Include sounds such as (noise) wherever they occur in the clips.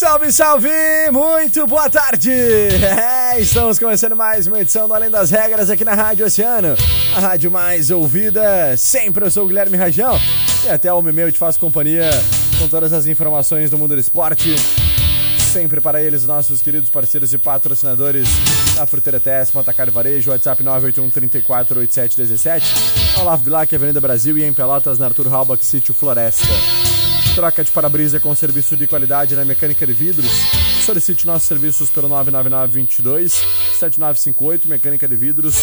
Salve, salve! Muito boa tarde! (laughs) É, estamos começando mais uma edição do Além das Regras aqui na Rádio Oceano, a rádio mais ouvida. Sempre eu sou o Guilherme Rajão e até o meu te faço companhia com todas as informações do mundo do esporte. Sempre para eles, nossos queridos parceiros e patrocinadores da Fruteira Tess, Montacar Varejo, WhatsApp 981 34 8717, Olavo Bilac, Avenida Brasil e em Pelotas, na Arthur Halbach, Sítio Floresta. Troca de para-brisa com serviço de qualidade na mecânica de vidros. Solicite nossos serviços pelo 999-22 7958, Mecânica de Vidros,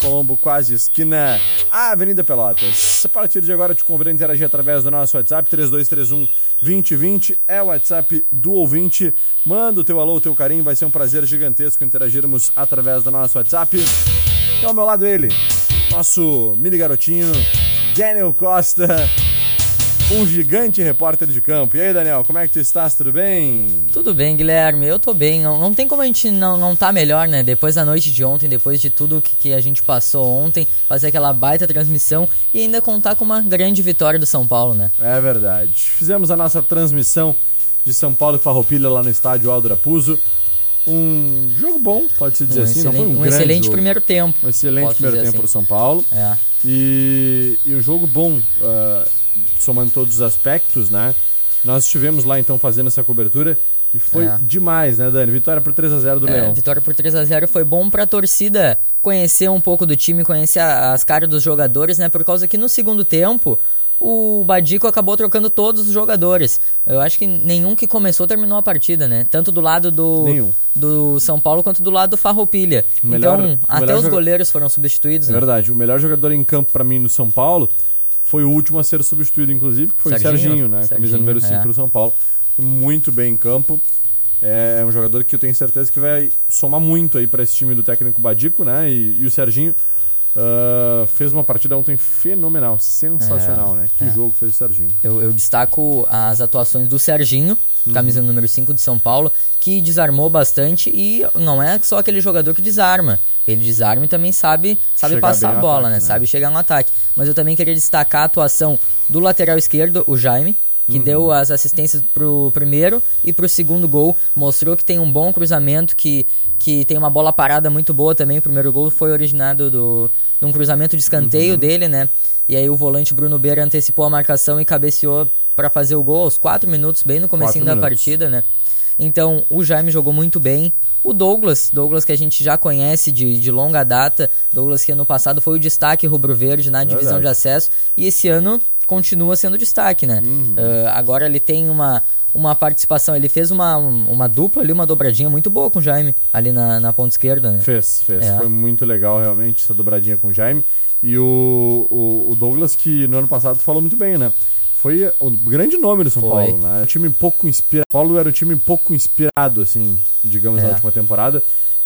Colombo, quase esquina, Avenida Pelotas. A partir de agora, te convido a interagir através do nosso WhatsApp, 3231 2020. É o WhatsApp do ouvinte. Manda o teu alô, o teu carinho. Vai ser um prazer gigantesco interagirmos através do nosso WhatsApp. E ao meu lado, ele, nosso mini garotinho, Daniel Costa um gigante repórter de campo. E aí, Daniel, como é que tu estás? Tudo bem? Tudo bem, Guilherme. Eu tô bem. Não, não tem como a gente não, não tá melhor, né? Depois da noite de ontem, depois de tudo que, que a gente passou ontem, fazer aquela baita transmissão e ainda contar com uma grande vitória do São Paulo, né? É verdade. Fizemos a nossa transmissão de São Paulo e Farroupilha lá no estádio Aldo Rapuso. Um jogo bom, pode-se dizer um assim. Não foi um, um excelente jogo. primeiro tempo. Um excelente primeiro tempo assim. pro São Paulo. É. E, e um jogo bom, uh, somando todos os aspectos, né? Nós estivemos lá então fazendo essa cobertura e foi É. demais, né, Dani? Vitória por 3 a 0 do É, Leão. vitória por 3 a 0 foi bom pra torcida conhecer um pouco do time, conhecer a- as caras dos jogadores, né? Por causa que no segundo tempo o Badico acabou trocando todos os jogadores. Eu acho que nenhum que começou terminou a partida, né? Tanto do lado do, Nenhum. do São Paulo quanto do lado do Farroupilha. O melhor- então, até os joga- goleiros foram substituídos, É né? verdade. O melhor jogador em campo pra mim no São Paulo foi o último a ser substituído, inclusive, que foi o Serginho. Serginho, né? Camisa Serginho, número 5 é. do São Paulo. Muito bem em campo. É um jogador que eu tenho certeza que vai somar muito aí para esse time do técnico Badico, né? E, e o Serginho ah, fez uma partida ontem fenomenal, sensacional, É, né? Que é. jogo fez o Serginho. Eu, eu destaco as atuações do Serginho, Uhum. camisa número 5 de São Paulo, que desarmou bastante e não é só aquele jogador que desarma. Ele desarma e também sabe, sabe Chegar passar a bola, ataque, né? né? Sabe chegar no ataque. Mas eu também queria destacar a atuação do lateral esquerdo, o Jaime, Uhum. que deu as assistências pro primeiro e pro segundo gol. Mostrou que tem um bom cruzamento, que, que tem uma bola parada muito boa também. O primeiro gol foi originado do, de um cruzamento de escanteio Uhum. dele, né? E aí o volante Bruno Beira antecipou a marcação e cabeceou para fazer o gol aos 4 minutos, bem no comecinho da partida, né? Então, o Jaime jogou muito bem. O Douglas, Douglas que a gente já conhece de, de longa data, Douglas que ano passado foi o destaque rubro-verde na divisão Verdade. de acesso e esse ano continua sendo destaque, né? Uhum. Ah, agora ele tem uma, uma participação, ele fez uma, um- uma dupla ali, uma dobradinha muito boa com o Jaime, ali na, na ponta esquerda, né? Fez, fez. É. Foi muito legal realmente essa dobradinha com o Jaime. E o, o, o Douglas, que no ano passado falou muito bem, né? Foi o grande nome do São Foi. Paulo, né? Um time pouco inspirado. Paulo era um time pouco inspirado, assim, digamos, na É. última temporada.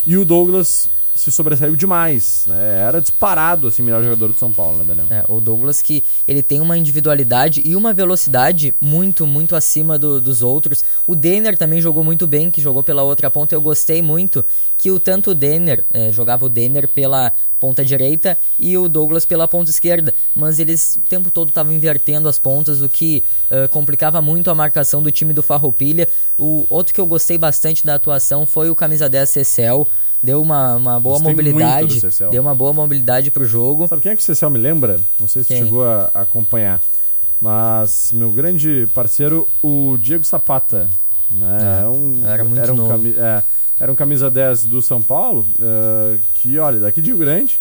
E o Douglas se sobressaiu demais, né? Era disparado, assim, melhor jogador do São Paulo, né, Daniel? É, o Douglas que ele tem uma individualidade e uma velocidade muito, muito acima do- dos outros. O Denner também jogou muito bem, que jogou pela outra ponta. Eu gostei muito que o tanto o Denner, é, jogava o Denner pela ponta direita e o Douglas pela ponta esquerda. Mas eles o tempo todo estavam invertendo as pontas, o que eh, complicava muito a marcação do time do Farroupilha. O outro que eu gostei bastante da atuação foi o camisa 10 Cecel. Deu uma, uma boa Gostei mobilidade. Cecel. Deu uma boa mobilidade pro jogo. Sabe quem é que o Cecil me lembra? Não sei se Quem? chegou a acompanhar. Mas meu grande parceiro, o Diego Zapata. Né? Ah, É um, era muito era um novo. cami- é, era um camisa 10 do São Paulo, eh, que, olha, daqui de Rio Grande,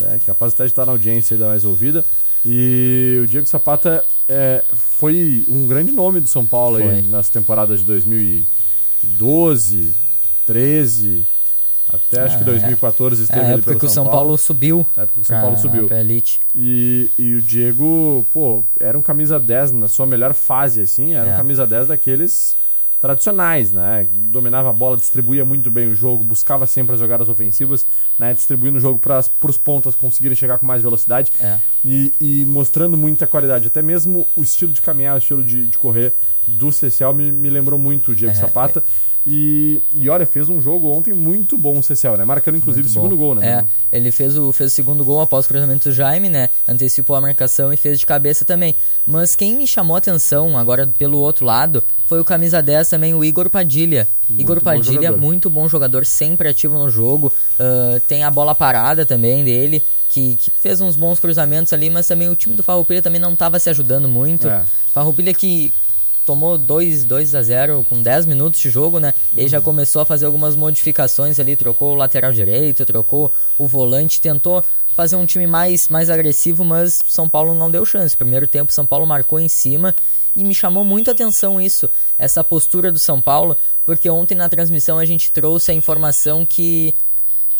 né, capaz até de estar na audiência da mais ouvida. E o Diego Zapata é, foi um grande nome do São Paulo aí nas temporadas de 2012, 13, até acho que 2014 é, esteve é, ali época pelo que o São Paulo. Paulo subiu. É porque o São Paulo subiu. Pra elite. E, e o Diego, pô, era um camisa 10 na sua melhor fase, assim. Era É. um camisa 10 daqueles tradicionais, né? Dominava a bola, distribuía muito bem o jogo, buscava sempre as jogadas ofensivas, né? Distribuindo o jogo para os pontas conseguirem chegar com mais velocidade É. e, e mostrando muita qualidade. Até mesmo o estilo de caminhar, o estilo de, de correr do CCL me, me lembrou muito o Diego É, Zapata. E, e olha, fez um jogo ontem muito bom o CCL, né? Marcando inclusive o Muito segundo bom. gol, né? É, ele fez o, fez o segundo gol após o cruzamento do Jaime, né? Antecipou a marcação e fez de cabeça também. Mas quem me chamou a atenção agora pelo outro lado foi o camisa 10 também, o Igor Padilha. Igor bom Padilha, jogador. muito bom jogador, sempre ativo no jogo. ah, tem a bola parada também dele. Que, que fez uns bons cruzamentos ali, mas também o time do Farroupilha também não estava se ajudando muito. É. Farroupilha que tomou 2, 2 a 0 com 10 minutos de jogo, né? Ele já começou a fazer algumas modificações ali, trocou o lateral direito, trocou o volante, tentou fazer um time mais, mais agressivo, mas São Paulo não deu chance. Primeiro tempo, São Paulo marcou em cima e me chamou muito a atenção isso, essa postura do São Paulo, porque ontem na transmissão a gente trouxe a informação que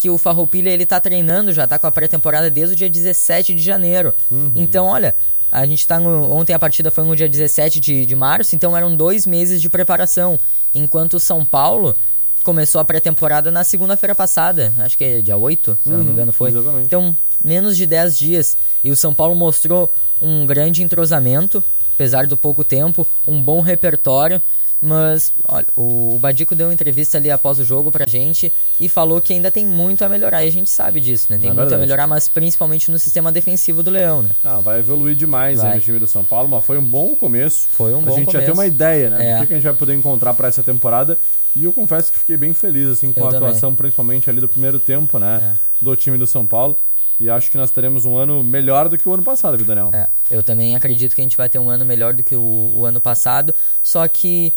que o Farroupilha ele tá treinando, já tá com a pré-temporada desde o dia 17 de janeiro. Então, olha, a gente tá no, ontem a partida foi no dia 17 de, de março, então eram dois meses de preparação. Enquanto o São Paulo começou a pré-temporada na segunda-feira passada, acho que é dia 8, se eu não me engano foi. exatamente. Então, menos de 10 dias. E o São Paulo mostrou um grande entrosamento, apesar do pouco tempo, um bom repertório. Mas, olha, o Badico deu uma entrevista ali após o jogo pra gente e falou que ainda tem muito a melhorar. E a gente sabe disso, né? Tem É muito a verdade. melhorar, mas principalmente no sistema defensivo do Leão, né? Ah, vai evoluir demais Vai. aí no time do São Paulo, mas foi um bom começo. Foi um a bom gente já começo. tem uma ideia, né? É. Do que a gente vai poder encontrar para essa temporada. E eu confesso que fiquei bem feliz assim com Eu a também. atuação, principalmente ali do primeiro tempo, né? É. Do time do São Paulo. E acho que nós teremos um ano melhor do que o ano passado, viu, Daniel? É, eu também acredito que a gente vai ter um ano melhor do que o, o ano passado. Só que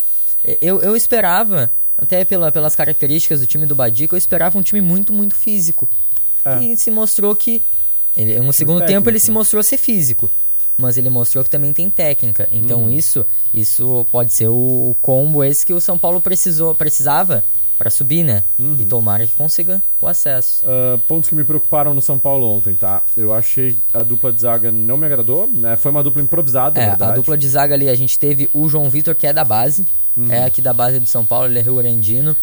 eu, eu esperava, até pela, pelas características do time do Badico, eu esperava um time muito, muito físico. É. E se mostrou que. Ele, no segundo técnico. tempo ele se mostrou ser físico. Mas ele mostrou que também tem técnica. Então Uhum. isso isso pode ser o, o combo esse que o São Paulo precisou, precisava para subir, né? Uhum. E tomara que consiga o acesso. Ah, pontos que me preocuparam no São Paulo ontem, tá? Eu achei a dupla de zaga não me agradou, né? Foi uma dupla improvisada, É, a dupla de zaga ali, a gente teve o João Vitor, que é da base, Uhum. é aqui da base do São Paulo, ele é Rio Grandino.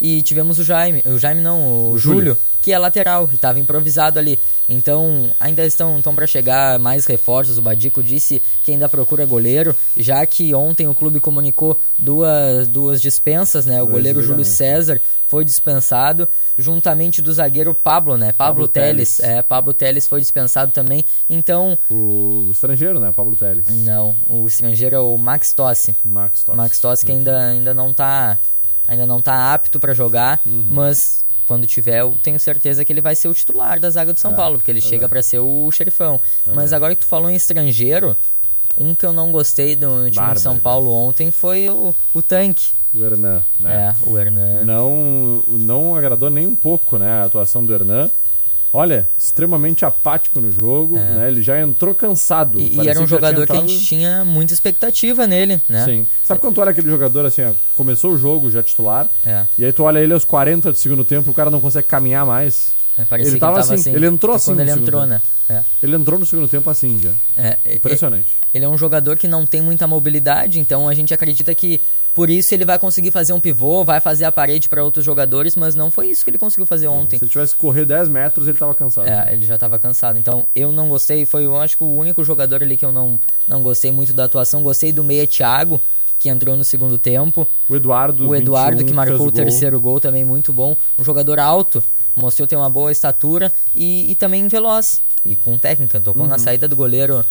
E tivemos o Jaime, o Jaime não, o, O Júlio, Júlio. que é lateral, e tava improvisado ali. Então, ainda estão, estão para chegar mais reforços. O Badico disse que ainda procura goleiro, já que ontem o clube comunicou duas, duas dispensas, né? O Dois goleiro Júlio. César foi dispensado, juntamente do zagueiro Pablo, né? Pablo, Pablo Teles. Teles. É, Pablo Teles foi dispensado também. Então, O estrangeiro, né? Pablo Teles. não, o estrangeiro é o Max Tossi. Max Tossi. Max Tossi que ainda, ainda não tá ainda não tá apto pra jogar, Uhum. mas quando tiver, eu tenho certeza que ele vai ser o titular da zaga do São É, Paulo, porque ele é chega pra ser o xerifão. É mas agora que tu falou em estrangeiro, um que eu não gostei do time Bárbaro, de São né? Paulo ontem foi o, o Tanque. O Hernan, né? É, o Hernan. Não, não agradou nem um pouco, né? A atuação do Hernan. Olha, extremamente apático no jogo, né? Ele já entrou cansado. É. E, e era um jogador que a entrado- gente tinha muita expectativa nele, né? Sim. Sabe quando tu olha aquele jogador assim, ó, começou o jogo já titular, É. e aí tu olha ele aos 40 do segundo tempo, o cara não consegue caminhar mais. É, parecia Ele que ele tava tava assim, assim. ele entrou assim Quando ele entrou, tempo. né? É. Ele entrou no segundo tempo assim já. É, Impressionante. Ele é um jogador que não tem muita mobilidade, então a gente acredita que por isso ele vai conseguir fazer um pivô, vai fazer a parede para outros jogadores, mas não foi isso que ele conseguiu fazer ontem. Se ele tivesse que correr 10 metros, ele tava cansado. É, ele já estava cansado. Então eu não gostei, foi eu acho que o único jogador ali que eu não, não gostei muito da atuação. Gostei do meia Thiago, que entrou no segundo tempo. O Eduardo, O Eduardo 21, que marcou o gol. terceiro gol também muito bom. Um jogador alto, mostrou ter uma boa estatura e, e também veloz. E com técnica, tocou Uhum. na saída do goleiro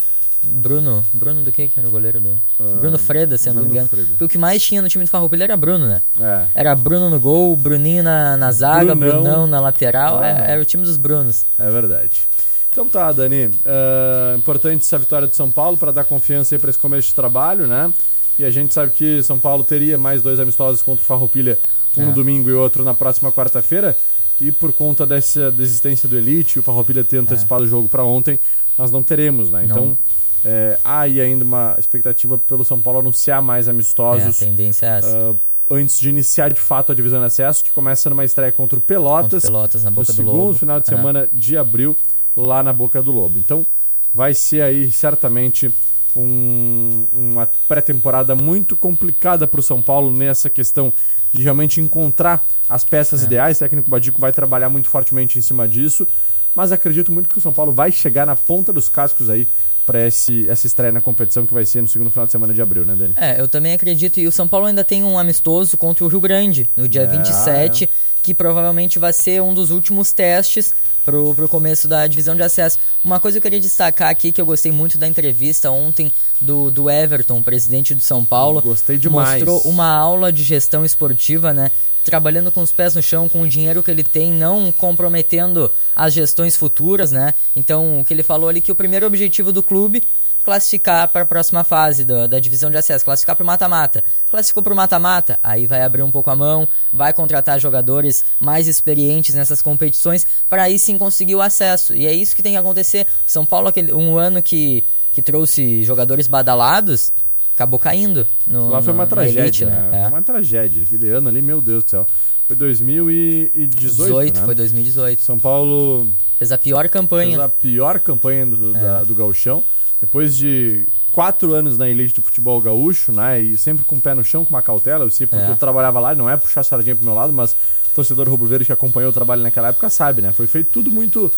Bruno. Bruno do que que era o goleiro do. Bruno Freda, se eu não me Ah, engano. Freda. Porque o que mais tinha no time do Farroupilha era Bruno, né? É. Era Bruno no gol, Bruninho na, na zaga, Brunão. Brunão na lateral. Ah. é- era o time dos Brunos. É verdade. Então tá, Dani. Ah, importante essa vitória de São Paulo para dar confiança aí para esse começo de trabalho, né? E a gente sabe que São Paulo teria mais dois amistosos contra o Farroupilha, um É. no domingo e outro na próxima quarta-feira. E por conta dessa desistência do Elite o Farroupilha ter antecipado é. o jogo para ontem, nós não teremos, né? Então, é, há aí ainda uma expectativa pelo São Paulo anunciar mais amistosos. É, a tendência é essa. Uh, antes de iniciar de fato a divisão de acesso, que começa numa estreia contra o Pelotas. Contra o Pelotas na Boca no do Lobo. segundo final de é. semana é. de abril, lá na Boca do Lobo. Então, vai ser aí certamente um, uma pré-temporada muito complicada para o São Paulo nessa questão de realmente encontrar as peças é. ideais. O técnico Badico vai trabalhar muito fortemente em cima disso. Mas acredito muito que o São Paulo vai chegar na ponta dos cascos aí para essa estreia na competição que vai ser no segundo final de semana de abril, né, Dani? É, eu também acredito. E o São Paulo ainda tem um amistoso contra o Rio Grande no dia é, 27, é. que provavelmente vai ser um dos últimos testes pro, pro começo da divisão de acesso. Uma coisa que eu queria destacar aqui, que eu gostei muito da entrevista ontem do, do Everton, presidente do São Paulo. Gostei demais. Mostrou uma aula de gestão esportiva, né? Trabalhando com os pés no chão, com o dinheiro que ele tem, não comprometendo as gestões futuras, né? Então, o que ele falou ali que o primeiro objetivo do clube classificar para a próxima fase da, da divisão de acesso, classificar para o mata-mata. Classificou para o mata-mata, aí vai abrir um pouco a mão, vai contratar jogadores mais experientes nessas competições para aí sim conseguir o acesso. E é isso que tem que acontecer. São Paulo, aquele, um ano que, que trouxe jogadores badalados, acabou caindo. No, Lá foi uma no, tragédia, elite, né? É. Uma tragédia. Aquele ano ali, meu Deus do céu. Foi 2018, 18, né? Foi 2018. São Paulo... Fez a pior campanha. Fez a pior campanha do, é. da, do gauchão. Depois de quatro anos na elite do futebol gaúcho, né? E sempre com o pé no chão, com uma cautela. Eu sei porque é. eu trabalhava lá, não é puxar a sardinha pro meu lado, mas o torcedor rubro-verde que acompanhou o trabalho naquela época sabe, né? Foi feito tudo muito.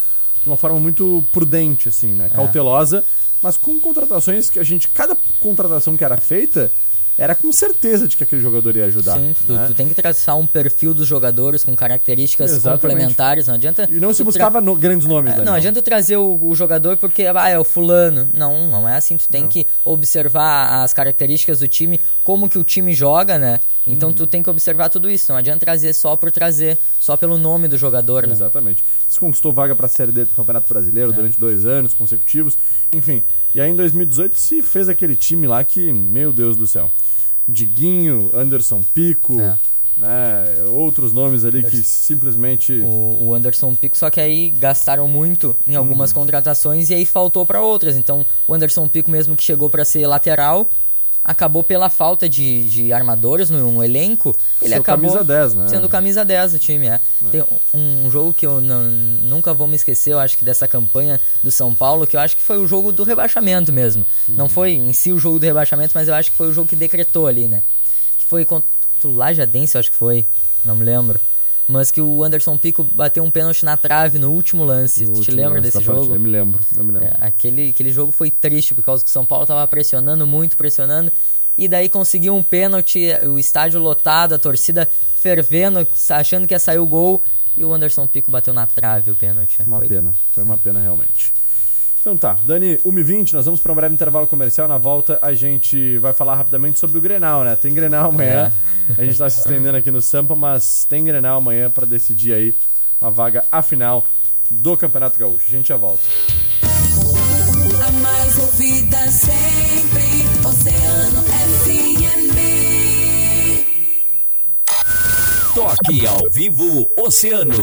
de uma forma muito prudente, assim, né? É. Cautelosa, é. mas com contratações que a gente. Cada contratação que era feita era com certeza de que aquele jogador ia ajudar. Sim, tu, né? tu tem que traçar um perfil dos jogadores com características Exatamente. complementares, não adianta... E não se buscava tra... no, grandes nomes, né? Não adianta trazer o, o, jogador porque, ah, é o fulano. Não, não é assim, tu tem não. que observar as características do time, como que o time joga, né? Então hum. tu tem que observar tudo isso, não adianta trazer só por trazer, só pelo nome do jogador, né? Exatamente. Você conquistou vaga para a Série D do Campeonato Brasileiro é. durante dois anos consecutivos, enfim. E aí em 2018 se fez aquele time lá que, meu Deus do céu. Diguinho, Anderson Pico, é. né? Outros nomes ali Anderson, que simplesmente. O, o, Anderson Pico, só que aí gastaram muito em algumas hum. contratações e aí faltou para outras. Então o Anderson Pico, mesmo que chegou para ser lateral, acabou pela falta de, de armadores no elenco, ele Seu acabou camisa 10, né? sendo camisa 10 do time. É. é. Tem um, jogo que eu não, nunca vou me esquecer, eu acho que dessa campanha do São Paulo, que eu acho que foi o jogo do rebaixamento mesmo. Uhum. Não foi em si o jogo do rebaixamento, mas eu acho que foi o jogo que decretou ali, né? Que foi contra o Lajadense, eu acho que foi, não me lembro mas que o Anderson Pico bateu um pênalti na trave no último lance. No tu te lembra desse jogo? Partida. Eu me lembro, eu me lembro. É, aquele, aquele jogo foi triste por causa que o São Paulo estava pressionando muito, pressionando, e daí conseguiu um pênalti, o estádio lotado, a torcida fervendo, achando que ia sair o gol, e o Anderson Pico bateu na trave o pênalti. Uma foi... pena, foi uma pena realmente. Então tá, Dani, 1h20, nós vamos para um breve intervalo comercial. Na volta a gente vai falar rapidamente sobre o Grenal, né? Tem Grenal amanhã. É. A gente está se estendendo aqui no Sampa, mas tem Grenal amanhã para decidir aí uma vaga a final do Campeonato Gaúcho. A gente já volta. A mais ouvida sempre, Oceano FM. Toque ao vivo, Oceano.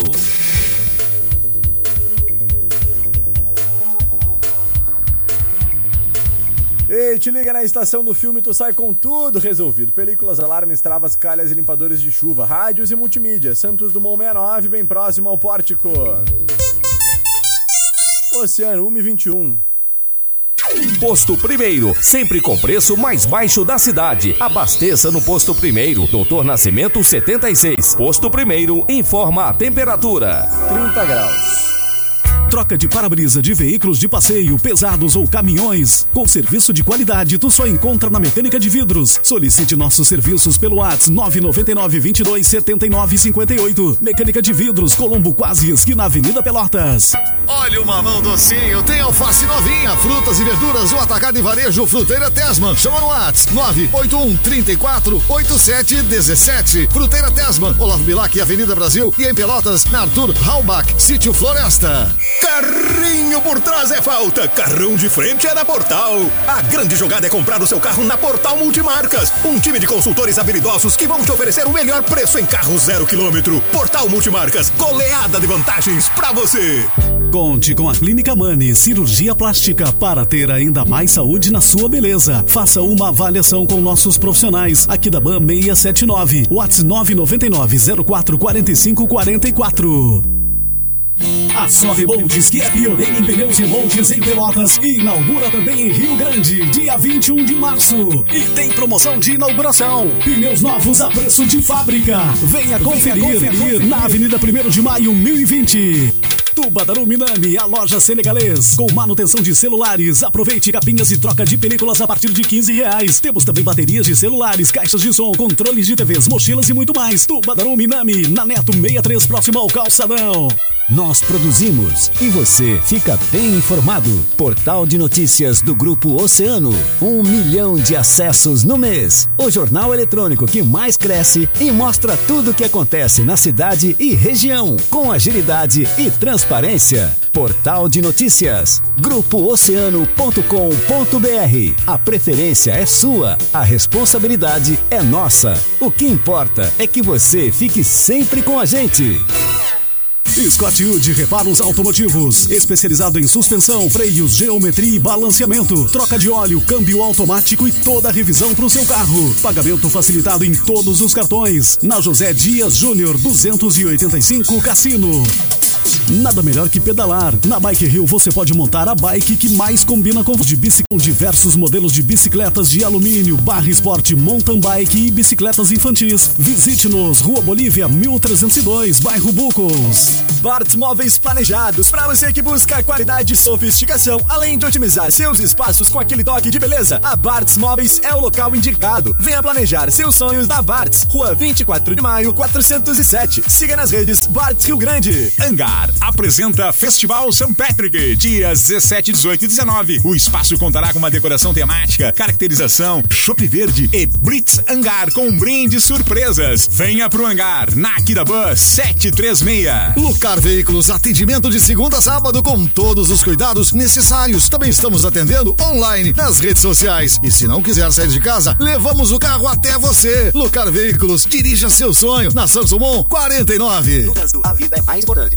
Ei, te liga na estação do filme, tu sai com tudo resolvido. Películas, alarmes, travas, calhas e limpadores de chuva, rádios e multimídia. Santos Dumont 69, bem próximo ao pórtico. Oceano 1 e 21. Posto Primeiro, sempre com preço mais baixo da cidade. Abasteça no Posto Primeiro, Doutor Nascimento 76. Posto Primeiro informa a temperatura: 30 graus. Troca de para-brisa de veículos de passeio, pesados ou caminhões. Com serviço de qualidade, tu só encontra na Mecânica de Vidros. Solicite nossos serviços pelo WhatsApp 999 22 79 58. Mecânica de Vidros, Colombo Quase, esquina Avenida Pelotas. Olha o mamão docinho, tem alface novinha, frutas e verduras, o atacado e varejo Fruteira Tesman. Chama no WhatsApp 981 34 87 17. Fruteira Tesman, Olavo Bilac, Avenida Brasil e em Pelotas, na Arthur Halbach, Sítio Floresta. Carrinho por trás é falta, carrão de frente é na Portal. A grande jogada é comprar o seu carro na Portal Multimarcas. Um time de consultores habilidosos que vão te oferecer o melhor preço em carro zero quilômetro. Portal Multimarcas, goleada de vantagens para você. Conte com a Clínica Mani Cirurgia Plástica para ter ainda mais saúde na sua beleza. Faça uma avaliação com nossos profissionais aqui da BAM 679, WhatsApp 999 04 45 44. A Só Remontes, que é pioneira em pneus remontes em Pelotas, inaugura também em Rio Grande, dia 21 de março. E tem promoção de inauguração. Pneus novos a preço de fábrica. Venha conferir, Venha conferir na Avenida 1 de Maio, 1020. Tubadaru Minami, a loja senegalês. Com manutenção de celulares. Aproveite capinhas e troca de películas a partir de 15 reais. Temos também baterias de celulares, caixas de som, controles de TVs, mochilas e muito mais. Tubadaru Minami, na Neto 63, próximo ao Calçadão. Nós produzimos e você fica bem informado. Portal de notícias do Grupo Oceano. Um milhão de acessos no mês. O jornal eletrônico que mais cresce e mostra tudo o que acontece na cidade e região. Com agilidade e transparência. Portal de notícias. GrupoOceano.com.br. A preferência é sua. A responsabilidade é nossa. O que importa é que você fique sempre com a gente. Scott Hood Reparos Automotivos, especializado em suspensão, freios, geometria e balanceamento, troca de óleo, câmbio automático e toda a revisão para o seu carro. Pagamento facilitado em todos os cartões. Na José Dias Júnior 285 Cassino. Nada melhor que pedalar. Na Bike Hill você pode montar a bike que mais combina com de bicicleta. Diversos modelos de bicicletas de alumínio, barra esporte, mountain bike e bicicletas infantis. Visite-nos, Rua Bolívia 1302, bairro Bucos. Bart's Móveis Planejados, para você que busca qualidade e sofisticação, além de otimizar seus espaços com aquele toque de beleza, a Bart's Móveis é o local indicado. Venha planejar seus sonhos na Bart's, Rua 24 de Maio, 407. Siga nas redes Bart's Rio Grande. Angar apresenta Festival St. Patrick, dias 17, 18 e 19. O espaço contará com uma decoração temática, caracterização, chopp verde e Brits Angar com brindes surpresas. Venha pro Angar, na Akira Bus 736. Lucar Veículos, atendimento de segunda a sábado com todos os cuidados necessários. Também estamos atendendo online nas redes sociais. E se não quiser sair de casa, levamos o carro até você. Lucar Veículos, dirija seu sonho na Sansomon 49. No trânsito, a vida é mais importante.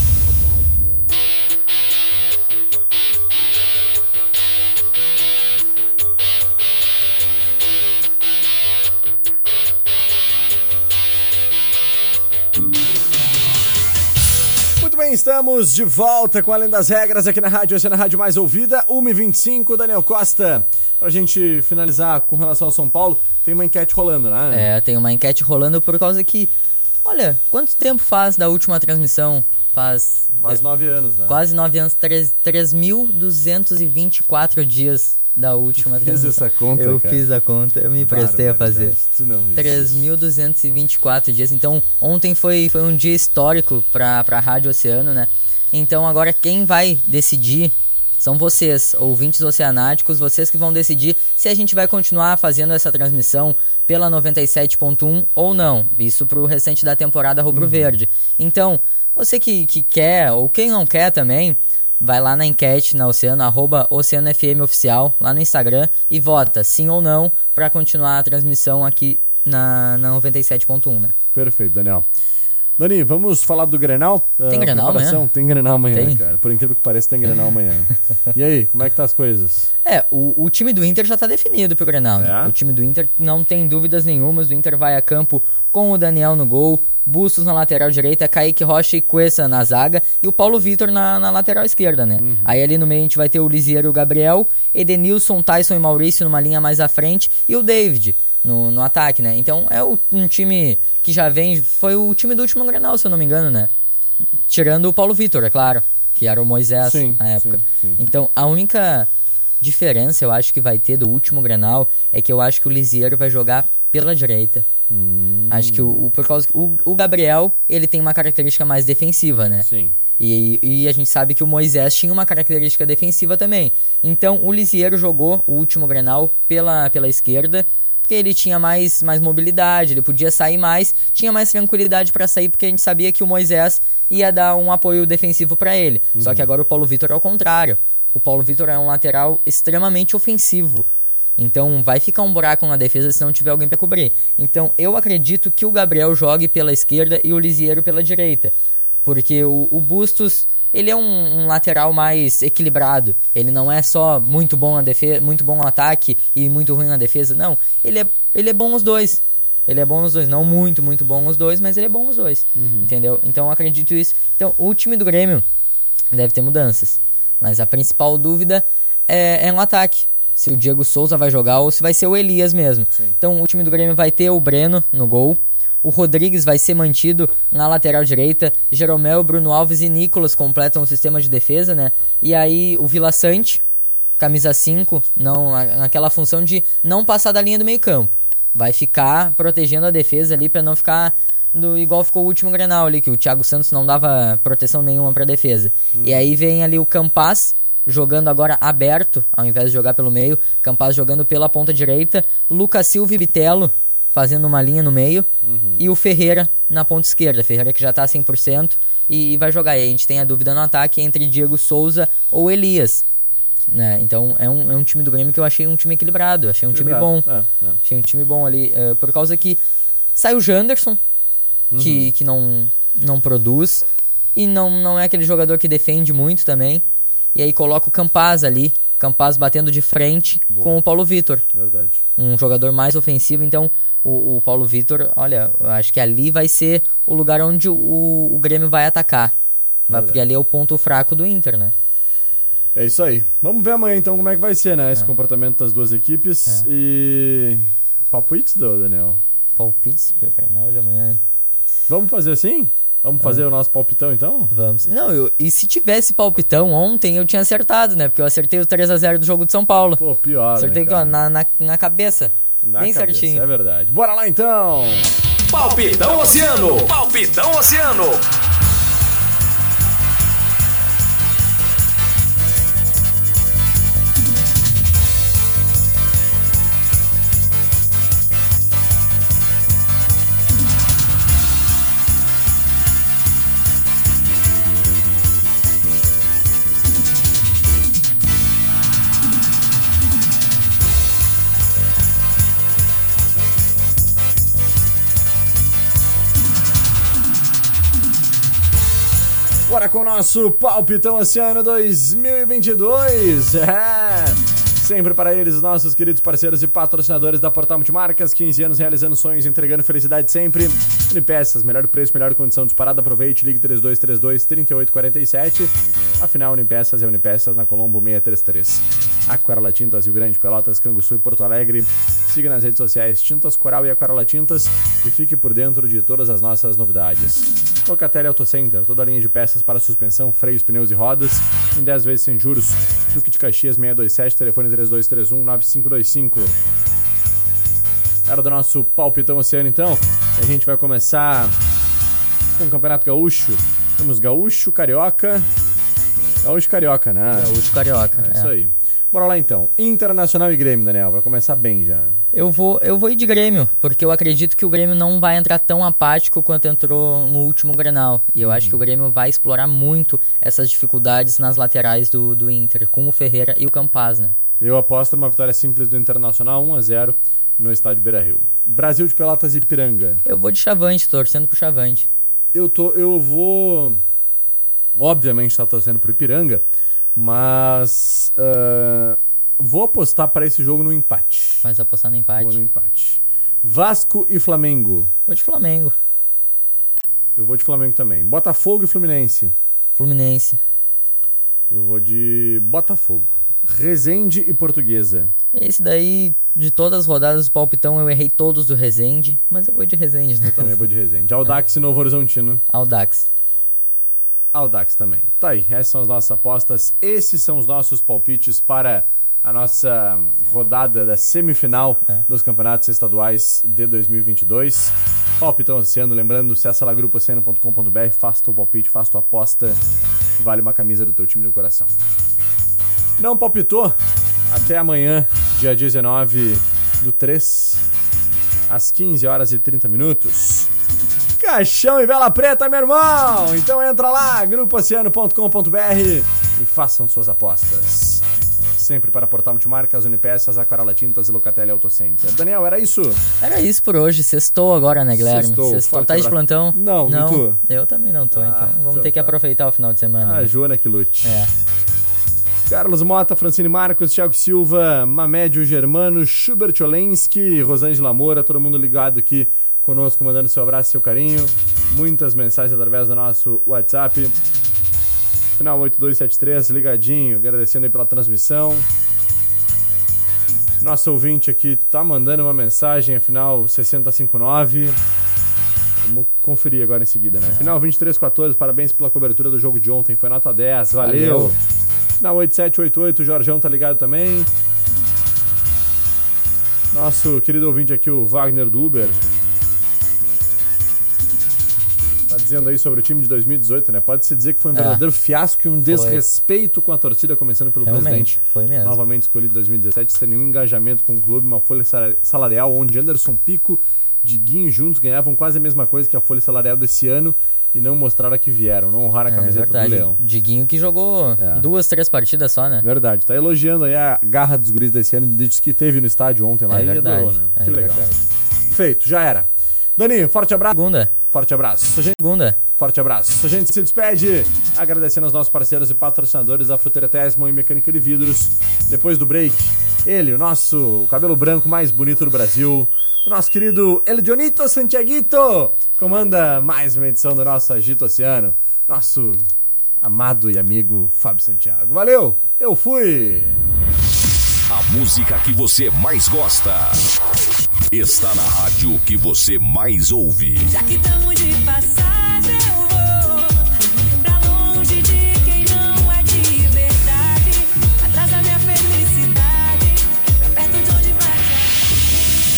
Bem, estamos de volta com Além das Regras aqui na Rádio, essa é a Rádio Mais Ouvida, 1h25, Daniel Costa. Pra gente finalizar com relação ao São Paulo, tem uma enquete rolando, né? É, tem uma enquete rolando por causa que, olha, quanto tempo faz da última transmissão? Faz Quase nove anos, né? quase nove anos, três- 3.224 dias da última Fez transmissão. essa conta, Eu cara? fiz a conta, eu me prestei a fazer. Tu não existe. 3.224 dias. Então, ontem foi, foi um dia histórico para a Rádio Oceano, né? Então, agora quem vai decidir são vocês, ouvintes oceanáticos, vocês que vão decidir se a gente vai continuar fazendo essa transmissão pela 97.1 ou não. Isso pro restante da temporada rubro-verde. Então, você que, que quer, ou quem não quer também, vai lá na enquete na Oceano, arroba Oceano FM Oficial, lá no Instagram, e vota sim ou não para continuar a transmissão aqui na, na 97.1, né? Perfeito, Daniel. Dani, vamos falar do Grenal? Tem Ah, Grenal preparação? amanhã? Tem Grenal amanhã, Tem? cara. Por incrível que pareça, tem Grenal amanhã. (laughs) e aí, como é que tá as coisas? É, o, o time do Inter já tá definido pro Grenal. né? É? O time do Inter não tem dúvidas nenhumas. O Inter vai a campo com o Daniel no gol, Bustos na lateral direita, Kaique Rocha e Cuesta na zaga e o Paulo Vitor na, na lateral esquerda, né? Uhum. Aí ali no meio a gente vai ter o Lisieiro e o Gabriel, Edenilson, Tyson e Maurício numa linha mais à frente e o David no, no ataque, né? Então é o- um time que já vem. Foi o time do último Grenal, se eu não me engano, né? Tirando o Paulo Vitor, é claro, que era o Moisés Sim, na época. sim, sim. Então, a única diferença eu acho que vai ter do último Grenal é que eu acho que o Lisieiro vai jogar pela direita. Hum. Acho que o, o- por causa o, o Gabriel, ele tem uma característica mais defensiva, né? Sim. E, e a gente sabe que o Moisés tinha uma característica defensiva também. Então o Lisieiro jogou o último Grenal pela, pela esquerda, porque ele tinha mais, mais mobilidade, ele podia sair mais, tinha mais tranquilidade para sair, porque a gente sabia que o Moisés ia dar um apoio defensivo para ele. Só que agora o Paulo Vitor é o contrário. O Paulo Vitor é um lateral extremamente ofensivo. Então vai ficar um buraco na defesa se não tiver alguém para cobrir. Então eu acredito que o Gabriel jogue pela esquerda e o Lisieiro pela direita. Porque o, o Bustos, ele é um, um lateral mais equilibrado. Ele não é só muito bom na defesa, muito bom no ataque e muito ruim na defesa. Não, ele é, ele é bom os dois. Ele é bom os dois, não muito, muito bom os dois, mas ele é bom os dois. Entendeu? Então eu acredito isso. Então, o time do Grêmio deve ter mudanças. Mas a principal dúvida é, é no ataque. Se o Diego Souza vai jogar ou se vai ser o Elias mesmo. Então o time do Grêmio vai ter o Breno no gol. O Rodrigues vai ser mantido na lateral direita. Jeromel, Bruno Alves e Nicolas completam o sistema de defesa, né? E aí o Vila Sante, camisa 5, não, na- naquela função de não passar da linha do meio campo. Vai ficar protegendo a defesa ali para não ficar do, igual ficou o último Grenal ali, que o Thiago Santos não dava proteção nenhuma para defesa. E aí vem ali o Campas jogando agora aberto, ao invés de jogar pelo meio. Campas jogando pela ponta direita. Lucas Silva e Bitelo fazendo uma linha no meio. E o Ferreira na ponta esquerda. Ferreira que já tá 100% e, e vai jogar. E a gente tem a dúvida no ataque entre Diego Souza ou Elias. Né? Então é um, é um time do Grêmio que eu achei um time equilibrado, achei um time bom. É, é. Achei um time bom ali. eh, por causa que sai o Janderson, que, que não, não produz. E não, não é aquele jogador que defende muito também. E aí coloca o Campaz ali. Campaz batendo de frente com o Paulo Vitor. Verdade. Um jogador mais ofensivo. Então o, o Paulo Vitor, olha, eu acho que ali vai ser o lugar onde o, o Grêmio vai atacar. Vai, porque ali é o ponto fraco do Inter, né? É isso aí. Vamos ver amanhã então como é que vai ser, né? Esse comportamento das duas equipes. E. Palpites, do Daniel? Palpites pro Grenal de amanhã. Vamos fazer assim? Vamos fazer o nosso palpitão então? Vamos. Não, eu, e se tivesse palpitão ontem, eu tinha acertado, né? Porque eu acertei o 3x0 do jogo de São Paulo. Pô, pior. acertei né, ó, cara? na, na, na cabeça. Na bem cabeça, certinho. É verdade. Bora lá então! Palpitão Oceano. Palpitão Oceano. Com o nosso palpitão esse ano 2022. É. Sempre para eles, os nossos queridos parceiros e patrocinadores da Portal Multimarcas, 15 anos realizando sonhos, entregando felicidade sempre. Unipeças, melhor preço, melhor condição disparada. Aproveite, ligue 3232 3847. Afinal, Unipeças é Unipeças na Colombo 633. Aquarela Tintas, Rio Grande, Pelotas, Canguçu e Porto Alegre. Siga nas redes sociais Tintas Coral e Aquarela Tintas e fique por dentro de todas as nossas novidades. Locatelli Auto Center, toda a linha de peças para suspensão, freios, pneus e rodas, em 10 vezes sem juros. Duque de Caxias 627, telefone 3231 9525. Era do nosso palpitão oceano então. A gente vai começar com o Campeonato Gaúcho. Temos Gaúcho, Carioca. Gaúcho e Carioca, né? Gaúcho Carioca. É isso é. aí. Bora lá então. Internacional e Grêmio, Daniel. Vai começar bem já. Eu vou, eu vou ir de Grêmio, porque eu acredito que o Grêmio não vai entrar tão apático quanto entrou no último Grenal. E eu acho que o Grêmio vai explorar muito essas dificuldades nas laterais do, do Inter, com o Ferreira e o Campaz, né? Eu aposto numa vitória simples do Internacional, 1 a 0 no estádio Beira-Rio. Brasil de Pelotas e Ipiranga. Eu vou de Chavante, torcendo pro Chavante. Eu tô, eu vou obviamente estar torcendo pro Ipiranga, mas ah, vou apostar para esse jogo no empate. Mas apostar no empate. Vou no empate. Vasco e Flamengo. Vou de Flamengo. Eu vou de Flamengo também. Botafogo e Fluminense. Fluminense. Eu vou de Botafogo. Resende e Portuguesa. Esse daí, de todas as rodadas do palpitão, eu errei todos do Resende, mas eu vou de Resende, né? Também vou de Resende. Audax e Novo Horizontino. Audax. Audax também. Tá aí, essas são as nossas apostas. Esses são os nossos palpites para a nossa rodada da semifinal dos campeonatos estaduais de 2022. Palpitão Oceano, lembrando, acessa lá grupooceano.com.br, faça teu palpite, faça tua aposta vale uma camisa do teu time do coração. Não palpitou? Até amanhã, dia 19 do 3, às 15 horas e 30 minutos. Caixão e Vela Preta, meu irmão! Então entra lá, grupooceano.com.br e façam suas apostas. Sempre para Portal Multimarcas, Unipeças, Aquarela Tintas e Locatelli Autocenter. Daniel, era isso? Era isso por hoje. Sextou agora, né, Guilherme? Sextou. Sextou. Tá de plantão? Não, não. Eu também não tô, Ah, então. Vamos então ter que tá. aproveitar o final de semana. A né? Joana que lute. É. Carlos Mota, Francine Marcos, Thiago Silva, Mamédio Germano, Schubert Olensky, Rosângela Moura, todo mundo ligado aqui conosco, mandando seu abraço e seu carinho. Muitas mensagens através do nosso WhatsApp. Final 8273, ligadinho, agradecendo aí pela transmissão. Nosso ouvinte aqui tá mandando uma mensagem, final 6059. Vamos conferir agora em seguida, né? Final 2314, parabéns pela cobertura do jogo de ontem, foi nota 10, valeu. Valeu. Na 8788, o Jorjão tá ligado também. Nosso querido ouvinte aqui, o Wagner do Uber. Dizendo aí sobre o time de 2018, né? Pode-se dizer que foi um É. verdadeiro fiasco e um desrespeito com a torcida, começando pelo Realmente, presidente. foi mesmo. Novamente escolhido em 2017, sem nenhum engajamento com o clube, uma folha sal- salarial onde Anderson Pico e Guinho juntos ganhavam quase a mesma coisa que a folha salarial desse ano e não mostraram a que vieram, não honraram a É camiseta do verdade. Leão. Diguinho que jogou É. duas, três partidas só, né? Verdade, tá elogiando aí a garra dos guris desse ano, disse que teve no estádio ontem lá É e verdade. adorou, né? é que legal. verdade. Feito, já era. Daninho, forte abraço. Segunda. Forte abraço. Gente, Segunda. forte abraço. A gente se despede agradecendo aos nossos parceiros e patrocinadores da Fruteira Tesman e Mecânica de Vidros. Depois do break, ele, o nosso cabelo branco mais bonito do Brasil, o nosso querido El Dionito Santiaguito, comanda mais uma edição do nosso Agito Oceano. Nosso amado e amigo Fábio Santiago. Valeu, eu fui! A música que você mais gosta está na rádio que você mais ouve. Já que tamo de passagem, eu vou pra longe de quem não é de verdade. Atrás da minha felicidade, pra perto de onde vai.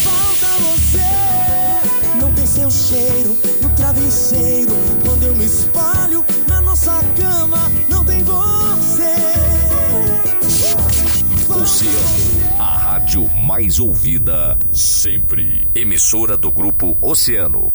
Falta você, não tem seu cheiro no travesseiro. Quando eu me espalho na nossa cama, não tem você. Oceano, rádio mais ouvida sempre. Emissora do grupo Oceano.